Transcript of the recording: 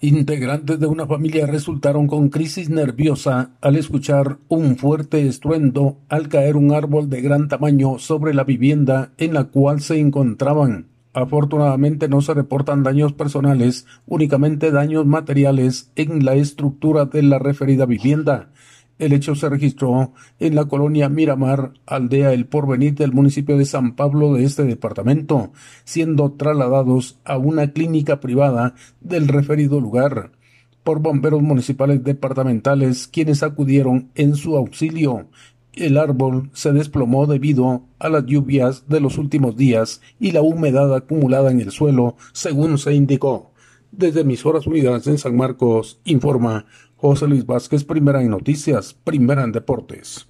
Integrantes de una familia resultaron con crisis nerviosa al escuchar un fuerte estruendo al caer un árbol de gran tamaño sobre la vivienda en la cual se encontraban. Afortunadamente no se reportan daños personales, únicamente daños materiales en la estructura de la referida vivienda. El hecho se registró en la colonia Miramar, aldea El Porvenir del municipio de San Pablo de este departamento, siendo trasladados a una clínica privada del referido lugar por bomberos municipales departamentales quienes acudieron en su auxilio. El árbol se desplomó debido a las lluvias de los últimos días y la humedad acumulada en el suelo, según se indicó. Desde Emisoras Unidas en San Marcos, informa José Luis Vázquez, primera en noticias, primera en deportes.